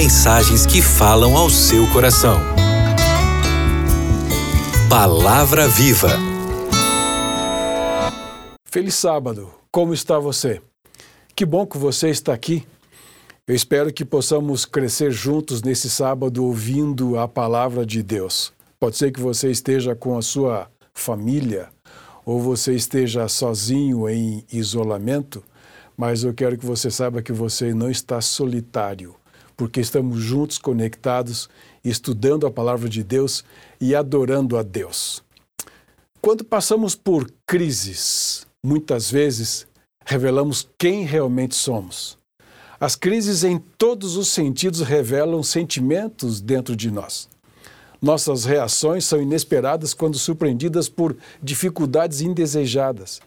Mensagens que falam ao seu coração. Palavra Viva. Feliz sábado. Como está você? Que bom que você está aqui. Eu espero que possamos crescer juntos nesse sábado ouvindo a palavra de Deus. Pode ser que você esteja com a sua família ou você esteja sozinho em isolamento, mas eu quero que você saiba que você não está solitário, porque estamos juntos conectados, estudando a palavra de Deus e adorando a Deus. Quando passamos por crises, muitas vezes revelamos quem realmente somos. As crises, em todos os sentidos, revelam sentimentos dentro de nós. Nossas reações são inesperadas quando surpreendidas por dificuldades indesejadas.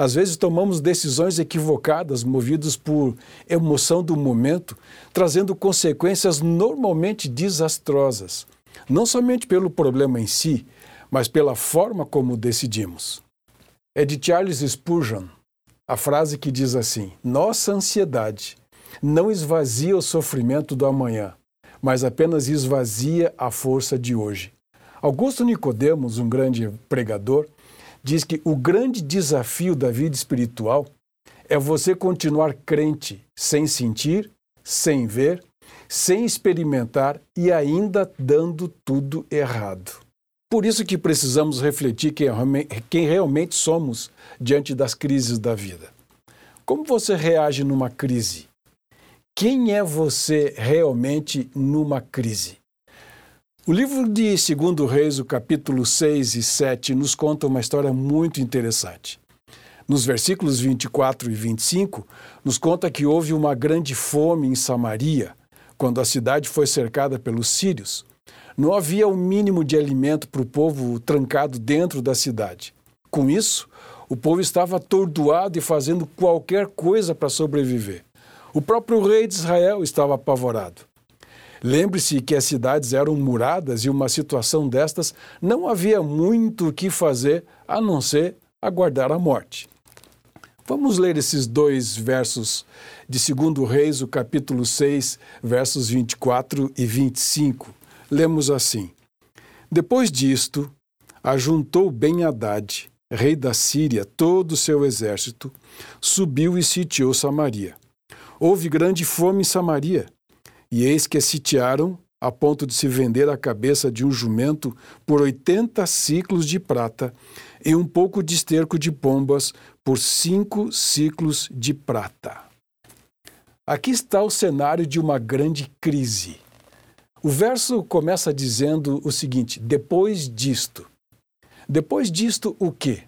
Às vezes tomamos decisões equivocadas, movidos por emoção do momento, trazendo consequências normalmente desastrosas, não somente pelo problema em si, mas pela forma como decidimos. É de Charles Spurgeon a frase que diz assim: Nossa ansiedade não esvazia o sofrimento do amanhã, mas apenas esvazia a força de hoje. Augusto Nicodemos, um grande pregador, diz que o grande desafio da vida espiritual é você continuar crente sem sentir, sem ver, sem experimentar e ainda dando tudo errado. Por isso que precisamos refletir quem realmente somos diante das crises da vida. Como você reage numa crise? Quem é você realmente numa crise? O livro de 2 Reis, o capítulo 6 e 7, nos conta uma história muito interessante. Nos versículos 24 e 25, nos conta que houve uma grande fome em Samaria, quando a cidade foi cercada pelos sírios. Não havia o um mínimo de alimento para o povo trancado dentro da cidade. Com isso, o povo estava atordoado e fazendo qualquer coisa para sobreviver. O próprio rei de Israel estava apavorado. Lembre-se que as cidades eram muradas e uma situação destas não havia muito o que fazer a não ser aguardar a morte. Vamos ler esses dois versos de 2 Reis, o capítulo 6, versos 24 e 25. Lemos assim: Depois disto, ajuntou Ben-Hadad, rei da Síria, todo o seu exército, subiu e sitiou Samaria. Houve grande fome em Samaria e eis que sitiaram a ponto de se vender a cabeça de um jumento por oitenta ciclos de prata e um pouco de esterco de pombas por cinco ciclos de prata. Aqui está o cenário de uma grande crise. O verso começa dizendo o seguinte: depois disto. Depois disto, o quê?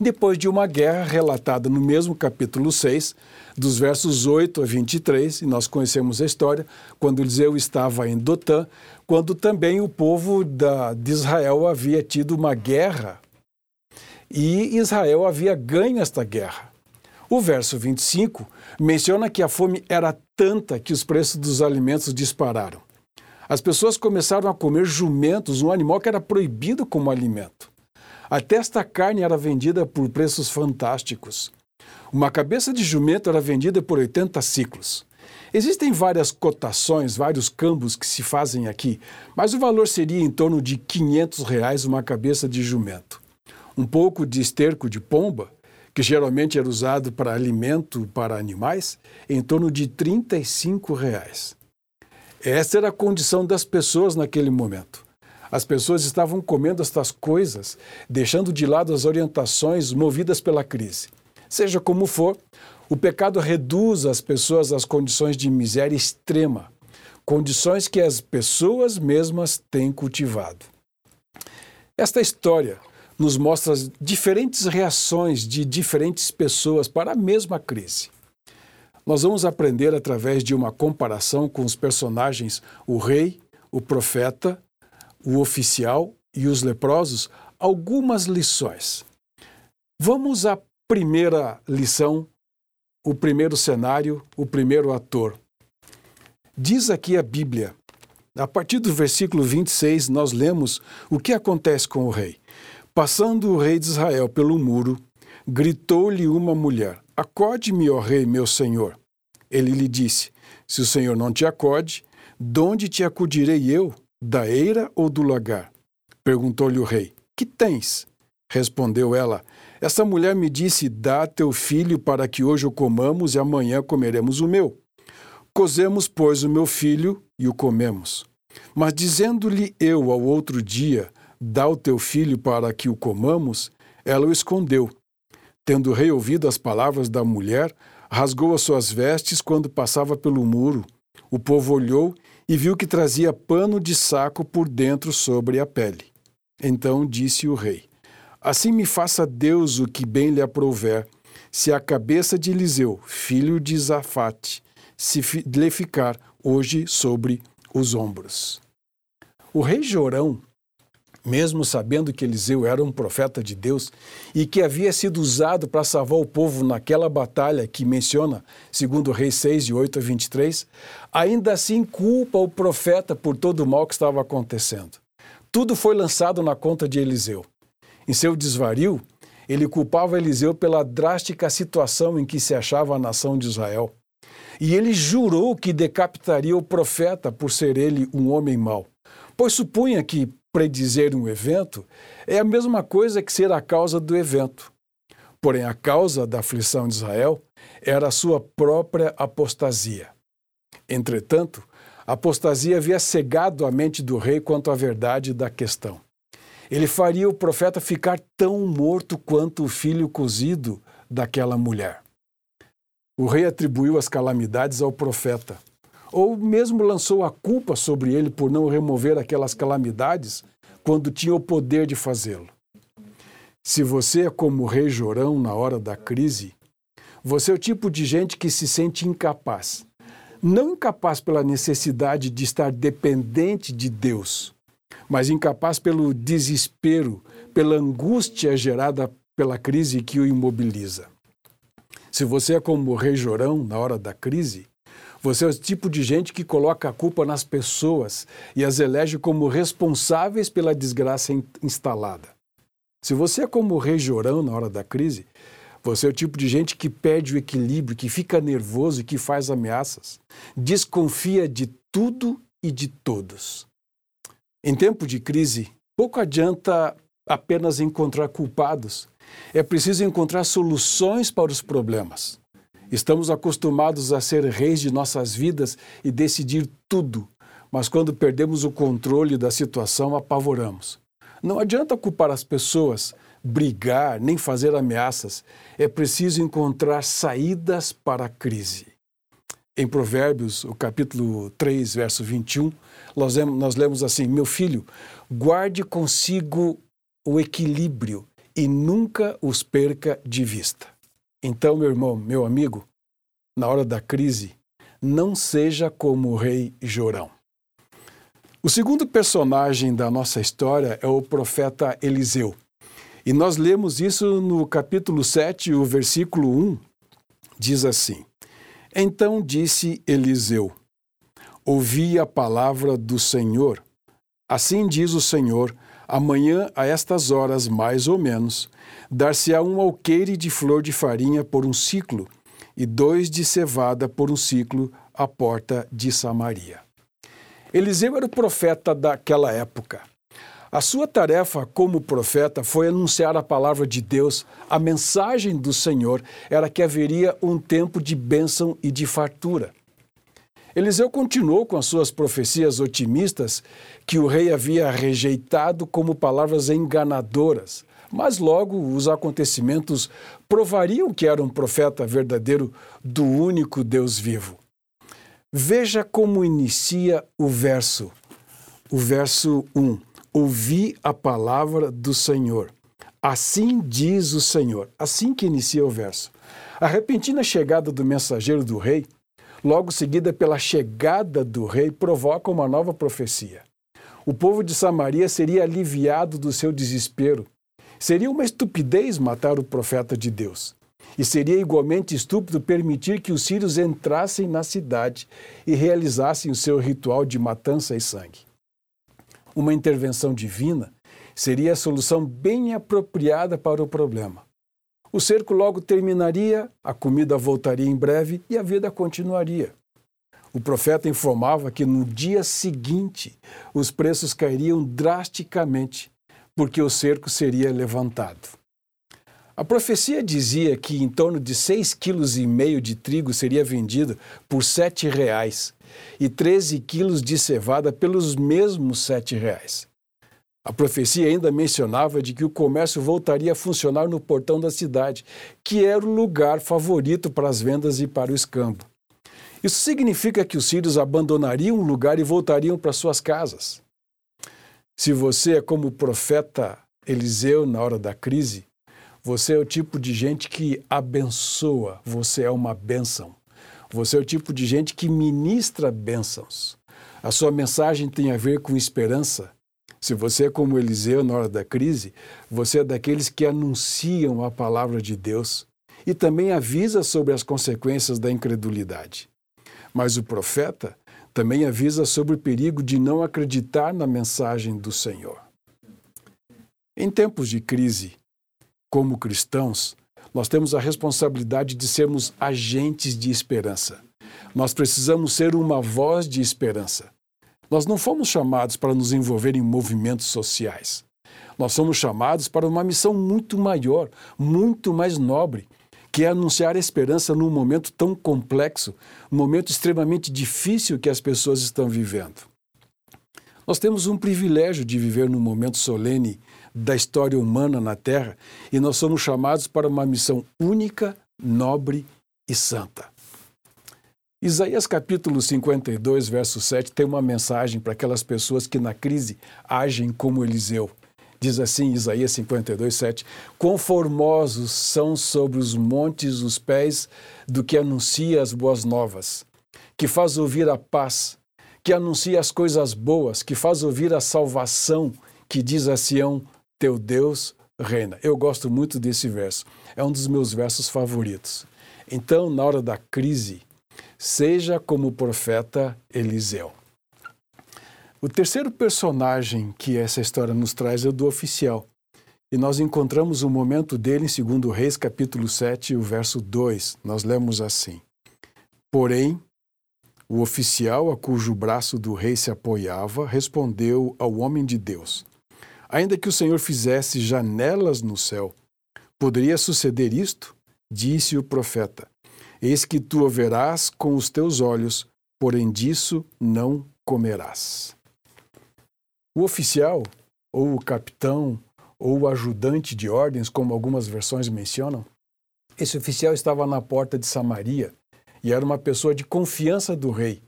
Depois de uma guerra relatada no mesmo capítulo 6, dos versos 8 a 23, e nós conhecemos a história, quando Eliseu estava em Dotã, quando também o povo da, de Israel havia tido uma guerra e Israel havia ganho esta guerra. O verso 25 menciona que a fome era tanta que os preços dos alimentos dispararam. As pessoas começaram a comer jumentos, um animal que era proibido como alimento. Até esta carne era vendida por preços fantásticos. Uma cabeça de jumento era vendida por 80 ciclos. Existem várias cotações, vários cambos que se fazem aqui, mas o valor seria em torno de 500 reais uma cabeça de jumento. Um pouco de esterco de pomba, que geralmente era usado para alimento para animais, em torno de 35 reais. Essa era a condição das pessoas naquele momento. As pessoas estavam comendo estas coisas, deixando de lado as orientações movidas pela crise. Seja como for, o pecado reduz as pessoas às condições de miséria extrema, condições que as pessoas mesmas têm cultivado. Esta história nos mostra diferentes reações de diferentes pessoas para a mesma crise. Nós vamos aprender através de uma comparação com os personagens o rei, o profeta o oficial e os leprosos algumas lições. Vamos à primeira lição, o primeiro cenário, o primeiro ator. Diz aqui a Bíblia, a partir do versículo 26, nós lemos o que acontece com o rei. Passando o rei de Israel pelo muro, gritou-lhe uma mulher: Acorde-me, ó rei, meu senhor. Ele lhe disse: Se o Senhor não te acode, de onde te acudirei eu? Da eira ou do lagar? Perguntou-lhe o rei: Que tens? Respondeu ela: Essa mulher me disse: Dá teu filho para que hoje o comamos e amanhã comeremos o meu. Cozemos, pois, o meu filho e o comemos. Mas dizendo-lhe eu ao outro dia: Dá o teu filho para que o comamos, ela o escondeu. Tendo o rei ouvido as palavras da mulher, rasgou as suas vestes quando passava pelo muro. O povo olhou e viu que trazia pano de saco por dentro sobre a pele. Então disse o rei: Assim me faça Deus o que bem lhe aprouver, se a cabeça de Eliseu, filho de Zafate, se lhe ficar hoje sobre os ombros. O rei Jorão mesmo sabendo que Eliseu era um profeta de Deus e que havia sido usado para salvar o povo naquela batalha que menciona, segundo Reis 6, de 8 a 23, ainda assim culpa o profeta por todo o mal que estava acontecendo. Tudo foi lançado na conta de Eliseu. Em seu desvario, ele culpava Eliseu pela drástica situação em que se achava a nação de Israel. E ele jurou que decapitaria o profeta por ser ele um homem mau pois supunha que predizer um evento é a mesma coisa que ser a causa do evento. Porém, a causa da aflição de Israel era a sua própria apostasia. Entretanto, a apostasia havia cegado a mente do rei quanto à verdade da questão. Ele faria o profeta ficar tão morto quanto o filho cozido daquela mulher. O rei atribuiu as calamidades ao profeta, ou mesmo lançou a culpa sobre ele por não remover aquelas calamidades quando tinha o poder de fazê-lo. Se você é como o rei Jorão na hora da crise, você é o tipo de gente que se sente incapaz. Não incapaz pela necessidade de estar dependente de Deus, mas incapaz pelo desespero, pela angústia gerada pela crise que o imobiliza. Se você é como o rei Jorão na hora da crise, você é o tipo de gente que coloca a culpa nas pessoas e as elege como responsáveis pela desgraça instalada. Se você é como o rei Jorão na hora da crise, você é o tipo de gente que perde o equilíbrio, que fica nervoso e que faz ameaças. Desconfia de tudo e de todos. Em tempo de crise, pouco adianta apenas encontrar culpados. É preciso encontrar soluções para os problemas. Estamos acostumados a ser reis de nossas vidas e decidir tudo, mas quando perdemos o controle da situação, apavoramos. Não adianta culpar as pessoas, brigar, nem fazer ameaças. É preciso encontrar saídas para a crise. Em Provérbios, o capítulo 3, verso 21, nós nós lemos assim: Meu filho, guarde consigo o equilíbrio e nunca os perca de vista. Então, meu irmão, meu amigo, na hora da crise, não seja como o rei Jorão. O segundo personagem da nossa história é o profeta Eliseu. E nós lemos isso no capítulo 7, o versículo 1. Diz assim: Então disse Eliseu: Ouvi a palavra do Senhor. Assim diz o Senhor: Amanhã, a estas horas, mais ou menos, dar-se-á um alqueire de flor de farinha por um ciclo, e dois de cevada por um ciclo à porta de Samaria. Eliseu era o profeta daquela época. A sua tarefa como profeta foi anunciar a palavra de Deus. A mensagem do Senhor era que haveria um tempo de bênção e de fartura. Eliseu continuou com as suas profecias otimistas que o rei havia rejeitado como palavras enganadoras, mas logo os acontecimentos provariam que era um profeta verdadeiro do único Deus vivo. Veja como inicia o verso. O verso 1. Ouvi a palavra do Senhor. Assim diz o Senhor. Assim que inicia o verso. A repentina chegada do mensageiro do rei logo seguida pela chegada do rei, provoca uma nova profecia. O povo de Samaria seria aliviado do seu desespero. Seria uma estupidez matar o profeta de Deus. E seria igualmente estúpido permitir que os sírios entrassem na cidade e realizassem o seu ritual de matança e sangue. Uma intervenção divina seria a solução bem apropriada para o problema. O cerco logo terminaria, a comida voltaria em breve e a vida continuaria. O profeta informava que no dia seguinte os preços cairiam drasticamente, porque o cerco seria levantado. A profecia dizia que em torno de seis quilos e meio de trigo seria vendido por sete reais e 13 quilos de cevada pelos mesmos sete reais. A profecia ainda mencionava de que o comércio voltaria a funcionar no portão da cidade, que era o lugar favorito para as vendas e para o escambo. Isso significa que os sírios abandonariam o lugar e voltariam para suas casas. Se você é como o profeta Eliseu na hora da crise, você é o tipo de gente que abençoa, você é uma bênção. Você é o tipo de gente que ministra bênçãos. A sua mensagem tem a ver com esperança, se você é como Eliseu na hora da crise, você é daqueles que anunciam a palavra de Deus e também avisa sobre as consequências da incredulidade. Mas o profeta também avisa sobre o perigo de não acreditar na mensagem do Senhor. Em tempos de crise, como cristãos, nós temos a responsabilidade de sermos agentes de esperança. Nós precisamos ser uma voz de esperança. Nós não fomos chamados para nos envolver em movimentos sociais. Nós somos chamados para uma missão muito maior, muito mais nobre, que é anunciar a esperança num momento tão complexo, um momento extremamente difícil que as pessoas estão vivendo. Nós temos um privilégio de viver num momento solene da história humana na Terra e nós somos chamados para uma missão única, nobre e santa. Isaías capítulo 52, verso 7 tem uma mensagem para aquelas pessoas que na crise agem como Eliseu. Diz assim, Isaías 52, 7: Quão formosos são sobre os montes os pés do que anuncia as boas novas, que faz ouvir a paz, que anuncia as coisas boas, que faz ouvir a salvação, que diz a Sião: Teu Deus reina. Eu gosto muito desse verso, é um dos meus versos favoritos. Então, na hora da crise, seja como o profeta Eliseu. O terceiro personagem que essa história nos traz é o do oficial. E nós encontramos o momento dele em 2 Reis, capítulo 7, o verso 2. Nós lemos assim: Porém, o oficial a cujo braço do rei se apoiava respondeu ao homem de Deus: Ainda que o Senhor fizesse janelas no céu, poderia suceder isto? Disse o profeta: Eis que tu o verás com os teus olhos, porém disso não comerás. O oficial, ou o capitão, ou o ajudante de ordens, como algumas versões mencionam, esse oficial estava na porta de Samaria e era uma pessoa de confiança do rei,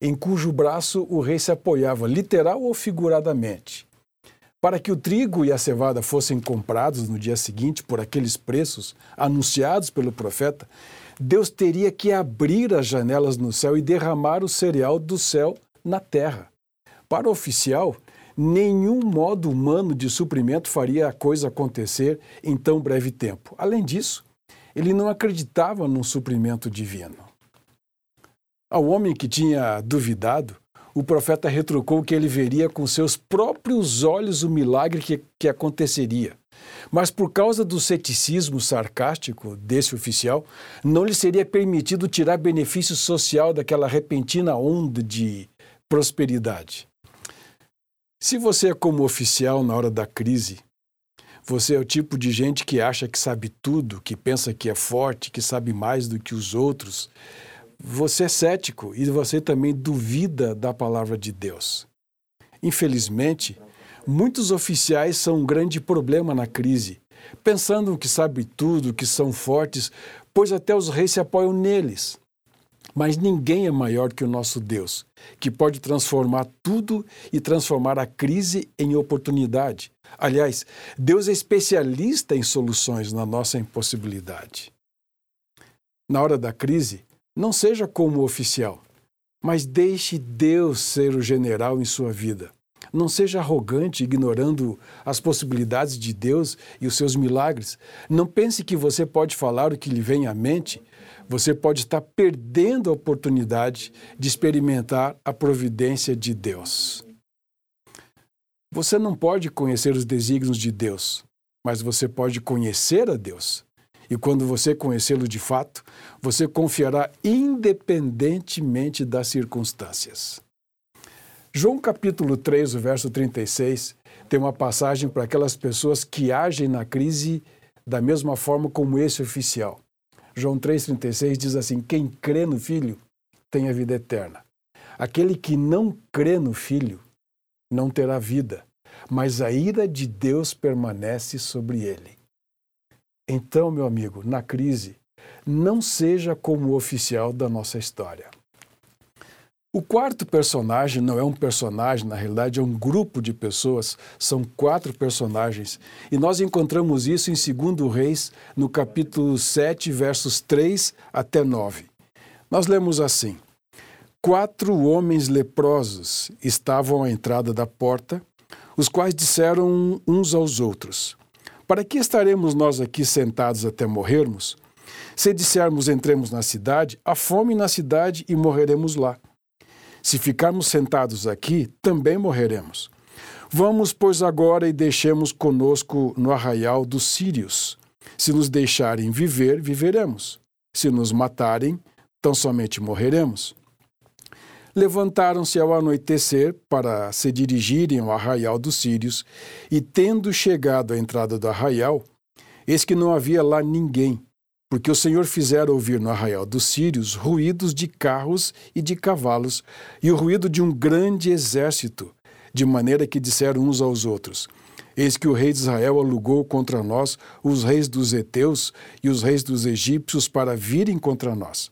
em cujo braço o rei se apoiava, literal ou figuradamente. Para que o trigo e a cevada fossem comprados no dia seguinte por aqueles preços anunciados pelo profeta, Deus teria que abrir as janelas no céu e derramar o cereal do céu na terra. Para o oficial, nenhum modo humano de suprimento faria a coisa acontecer em tão breve tempo. Além disso, ele não acreditava num suprimento divino. Ao homem que tinha duvidado, o profeta retrucou que ele veria com seus próprios olhos o milagre que, que aconteceria. Mas por causa do ceticismo sarcástico desse oficial, não lhe seria permitido tirar benefício social daquela repentina onda de prosperidade. Se você é como oficial na hora da crise, você é o tipo de gente que acha que sabe tudo, que pensa que é forte, que sabe mais do que os outros. Você é cético e você também duvida da palavra de Deus. Infelizmente, Muitos oficiais são um grande problema na crise, pensando que sabem tudo, que são fortes, pois até os reis se apoiam neles. Mas ninguém é maior que o nosso Deus, que pode transformar tudo e transformar a crise em oportunidade. Aliás, Deus é especialista em soluções na nossa impossibilidade. Na hora da crise, não seja como o oficial, mas deixe Deus ser o general em sua vida. Não seja arrogante, ignorando as possibilidades de Deus e os seus milagres. Não pense que você pode falar o que lhe vem à mente. Você pode estar perdendo a oportunidade de experimentar a providência de Deus. Você não pode conhecer os desígnios de Deus, mas você pode conhecer a Deus. E quando você conhecê-lo de fato, você confiará independentemente das circunstâncias. João capítulo 3, o verso 36, tem uma passagem para aquelas pessoas que agem na crise da mesma forma como esse oficial. João 3,36 diz assim: Quem crê no Filho tem a vida eterna. Aquele que não crê no Filho não terá vida, mas a ira de Deus permanece sobre ele. Então, meu amigo, na crise, não seja como o oficial da nossa história. O quarto personagem não é um personagem, na realidade é um grupo de pessoas, são quatro personagens. E nós encontramos isso em 2 Reis, no capítulo 7, versos 3 até 9. Nós lemos assim: Quatro homens leprosos estavam à entrada da porta, os quais disseram uns aos outros: para que estaremos nós aqui sentados até morrermos? Se dissermos entremos na cidade, há fome na cidade e morreremos lá. Se ficarmos sentados aqui, também morreremos. Vamos, pois, agora e deixemos conosco no arraial dos sírios. Se nos deixarem viver, viveremos. Se nos matarem, tão somente morreremos. Levantaram-se ao anoitecer para se dirigirem ao arraial dos sírios, e tendo chegado à entrada do arraial, eis que não havia lá ninguém, porque o Senhor fizera ouvir no arraial dos sírios ruídos de carros e de cavalos, e o ruído de um grande exército, de maneira que disseram uns aos outros: Eis que o rei de Israel alugou contra nós os reis dos heteus e os reis dos egípcios para virem contra nós.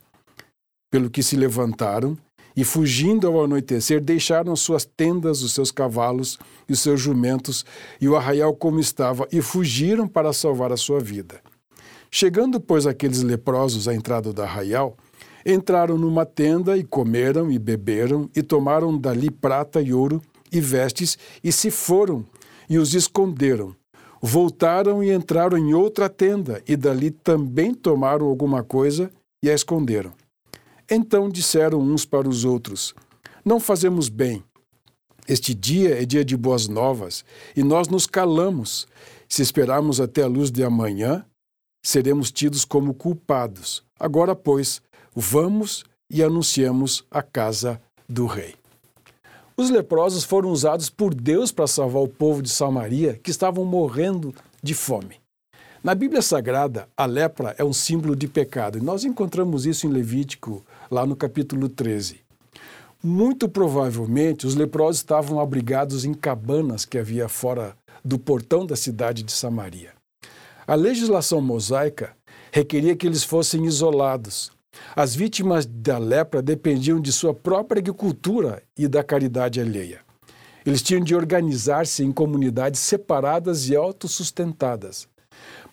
Pelo que se levantaram e, fugindo ao anoitecer, deixaram suas tendas, os seus cavalos e os seus jumentos e o arraial como estava, e fugiram para salvar a sua vida. Chegando, pois, aqueles leprosos à entrada do arraial, entraram numa tenda e comeram e beberam e tomaram dali prata e ouro e vestes e se foram e os esconderam. Voltaram e entraram em outra tenda e dali também tomaram alguma coisa e a esconderam. Então disseram uns para os outros: Não fazemos bem. Este dia é dia de boas novas e nós nos calamos. Se esperarmos até a luz de amanhã, seremos tidos como culpados. Agora, pois, vamos e anunciemos a casa do rei. Os leprosos foram usados por Deus para salvar o povo de Samaria que estavam morrendo de fome. Na Bíblia Sagrada, a lepra é um símbolo de pecado, e nós encontramos isso em Levítico, lá no capítulo 13. Muito provavelmente, os leprosos estavam abrigados em cabanas que havia fora do portão da cidade de Samaria. A legislação mosaica requeria que eles fossem isolados. As vítimas da lepra dependiam de sua própria agricultura e da caridade alheia. Eles tinham de organizar-se em comunidades separadas e autossustentadas.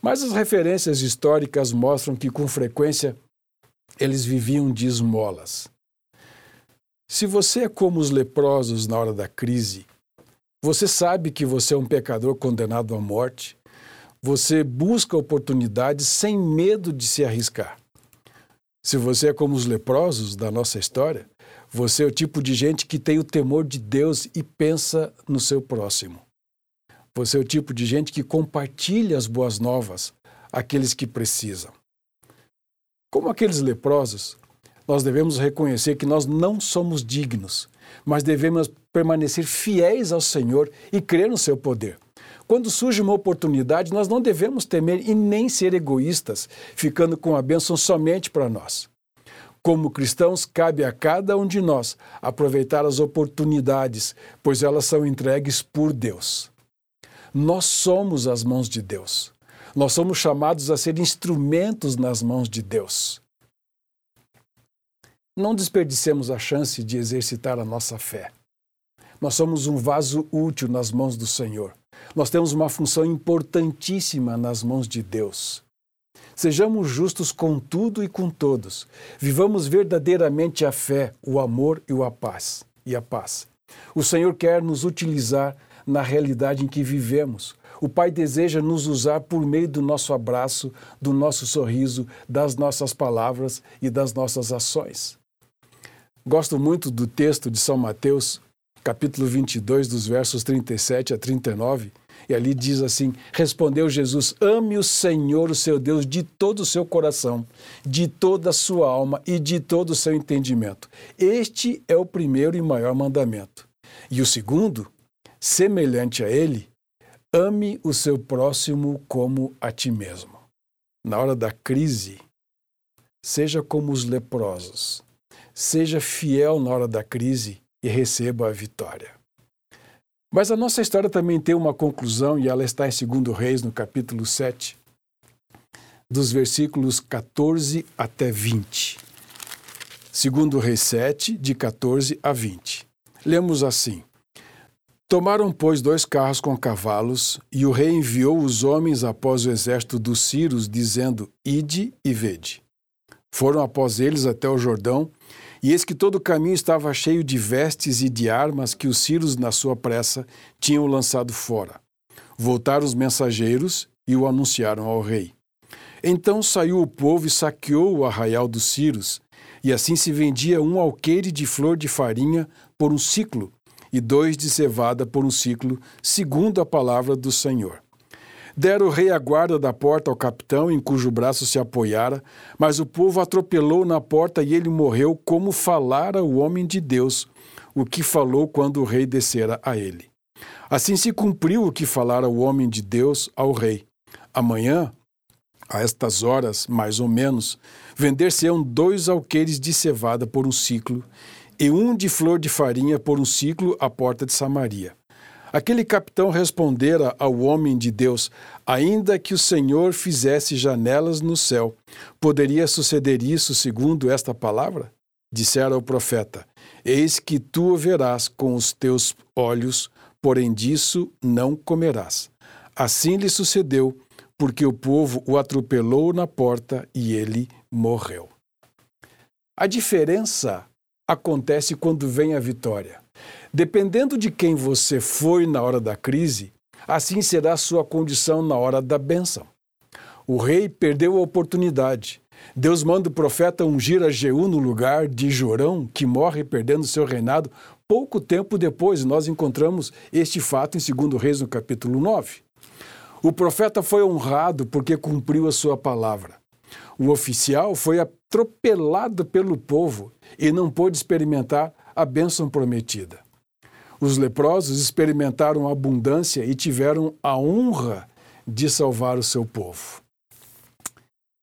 Mas as referências históricas mostram que, com frequência, eles viviam de esmolas. Se você é como os leprosos na hora da crise, você sabe que você é um pecador condenado à morte, você busca oportunidades sem medo de se arriscar. Se você é como os leprosos da nossa história, você é o tipo de gente que tem o temor de Deus e pensa no seu próximo. Você é o tipo de gente que compartilha as boas novas àqueles que precisam. Como aqueles leprosos, nós devemos reconhecer que nós não somos dignos, mas devemos permanecer fiéis ao Senhor e crer no seu poder. Quando surge uma oportunidade, nós não devemos temer e nem ser egoístas, ficando com a bênção somente para nós. Como cristãos, cabe a cada um de nós aproveitar as oportunidades, pois elas são entregues por Deus. Nós somos as mãos de Deus. Nós somos chamados a ser instrumentos nas mãos de Deus. Não desperdicemos a chance de exercitar a nossa fé. Nós somos um vaso útil nas mãos do Senhor. Nós temos uma função importantíssima nas mãos de Deus. Sejamos justos com tudo e com todos. Vivamos verdadeiramente a fé, o amor e a paz. E a paz. O Senhor quer nos utilizar na realidade em que vivemos. O Pai deseja nos usar por meio do nosso abraço, do nosso sorriso, das nossas palavras e das nossas ações. Gosto muito do texto de São Mateus, capítulo 22, dos versos 37 a 39, E ali diz assim: Respondeu Jesus: Ame o Senhor, o seu Deus, de todo o seu coração, de toda a sua alma e de todo o seu entendimento. Este é o primeiro e maior mandamento. E o segundo, semelhante a ele, ame o seu próximo como a ti mesmo. Na hora da crise, seja como os leprosos. Seja fiel na hora da crise e receba a vitória. Mas a nossa história também tem uma conclusão e ela está em 2 Reis, no capítulo 7, dos versículos 14 até 20. 2 Reis 7, de 14 a 20. Lemos assim: Tomaram, pois, dois carros com cavalos, e o rei enviou os homens após o exército dos Círios, dizendo: Ide e vede. Foram após eles até o Jordão, e eis que todo o caminho estava cheio de vestes e de armas que os Círios, na sua pressa, tinham lançado fora. Voltaram os mensageiros e o anunciaram ao rei. Então saiu o povo e saqueou o arraial dos Círios, e assim se vendia um alqueire de flor de farinha por um ciclo, e dois de cevada por um ciclo, segundo a palavra do Senhor. Dera o rei a guarda da porta ao capitão, em cujo braço se apoiara, mas o povo atropelou na porta e ele morreu, como falara o homem de Deus, o que falou quando o rei descera a ele. Assim se cumpriu o que falara o homem de Deus ao rei. Amanhã, a estas horas, mais ou menos, vender-se-ão dois alqueires de cevada por um ciclo, e um de flor de farinha por um ciclo à porta de Samaria. Aquele capitão respondera ao homem de Deus: Ainda que o Senhor fizesse janelas no céu, poderia suceder isso segundo esta palavra? Dissera o profeta: Eis que tu o verás com os teus olhos, porém disso não comerás. Assim lhe sucedeu, porque o povo o atropelou na porta e ele morreu. A diferença acontece quando vem a vitória. Dependendo de quem você foi na hora da crise, assim será a sua condição na hora da bênção. O rei perdeu a oportunidade. Deus manda o profeta ungir a Jeú no lugar de Jorão, que morre perdendo seu reinado pouco tempo depois. Nós encontramos este fato em 2 Reis, no capítulo 9. O profeta foi honrado porque cumpriu a sua palavra. O oficial foi atropelado pelo povo e não pôde experimentar a bênção prometida. Os leprosos experimentaram abundância e tiveram a honra de salvar o seu povo.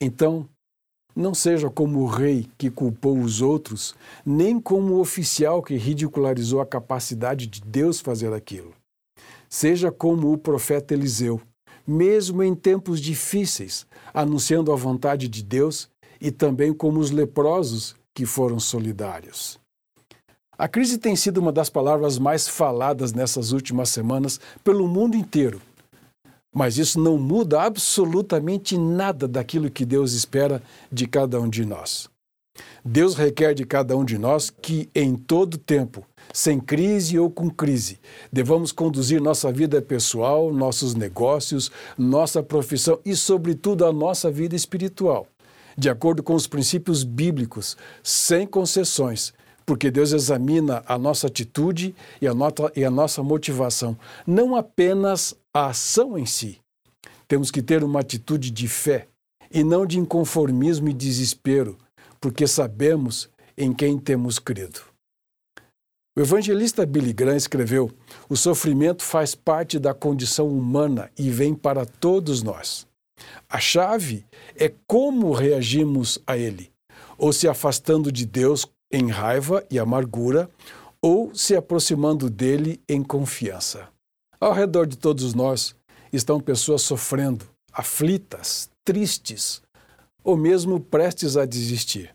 Então, não seja como o rei que culpou os outros, nem como o oficial que ridicularizou a capacidade de Deus fazer aquilo. Seja como o profeta Eliseu, mesmo em tempos difíceis, anunciando a vontade de Deus, e também como os leprosos que foram solidários. A crise tem sido uma das palavras mais faladas nessas últimas semanas pelo mundo inteiro. Mas isso não muda absolutamente nada daquilo que Deus espera de cada um de nós. Deus requer de cada um de nós que, em todo tempo, sem crise ou com crise, devamos conduzir nossa vida pessoal, nossos negócios, nossa profissão e, sobretudo, a nossa vida espiritual, de acordo com os princípios bíblicos, sem concessões, porque Deus examina a nossa atitude e a, nota, e a nossa motivação, não apenas a ação em si. Temos que ter uma atitude de fé e não de inconformismo e desespero, porque sabemos em quem temos crido. O evangelista Billy Graham escreveu: O sofrimento faz parte da condição humana e vem para todos nós. A chave é como reagimos a ele, ou se afastando de Deus em raiva e amargura, ou se aproximando dele em confiança. Ao redor de todos nós estão pessoas sofrendo, aflitas, tristes, ou mesmo prestes a desistir.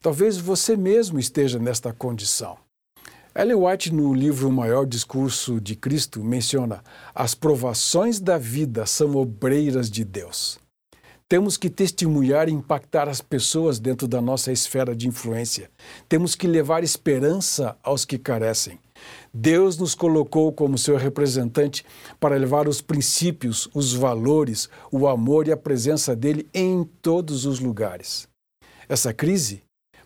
Talvez você mesmo esteja nesta condição. Ellen White, no livro O Maior Discurso de Cristo, menciona: as provações da vida são obreiras de Deus. Temos que testemunhar e impactar as pessoas dentro da nossa esfera de influência. Temos que levar esperança aos que carecem. Deus nos colocou como seu representante para levar os princípios, os valores, o amor e a presença dele em todos os lugares. Essa crise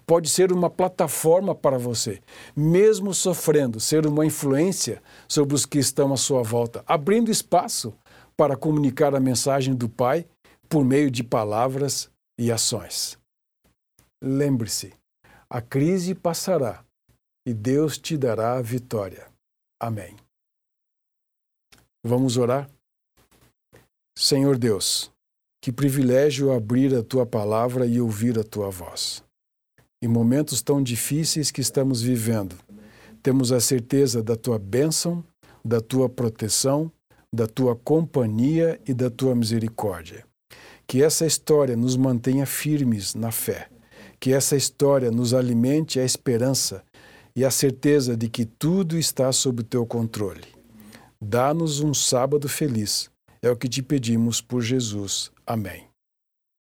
pode ser uma plataforma para você, mesmo sofrendo, ser uma influência sobre os que estão à sua volta, abrindo espaço para comunicar a mensagem do Pai por meio de palavras e ações. Lembre-se, a crise passará e Deus te dará a vitória. Amém. Vamos orar? Senhor Deus, que privilégio abrir a tua palavra e ouvir a tua voz. Em momentos tão difíceis que estamos vivendo, temos a certeza da tua bênção, da tua proteção, da tua companhia e da tua misericórdia. Que essa história nos mantenha firmes na fé. Que essa história nos alimente a esperança e a certeza de que tudo está sob teu controle. Dá-nos um sábado feliz. É o que te pedimos por Jesus. Amém.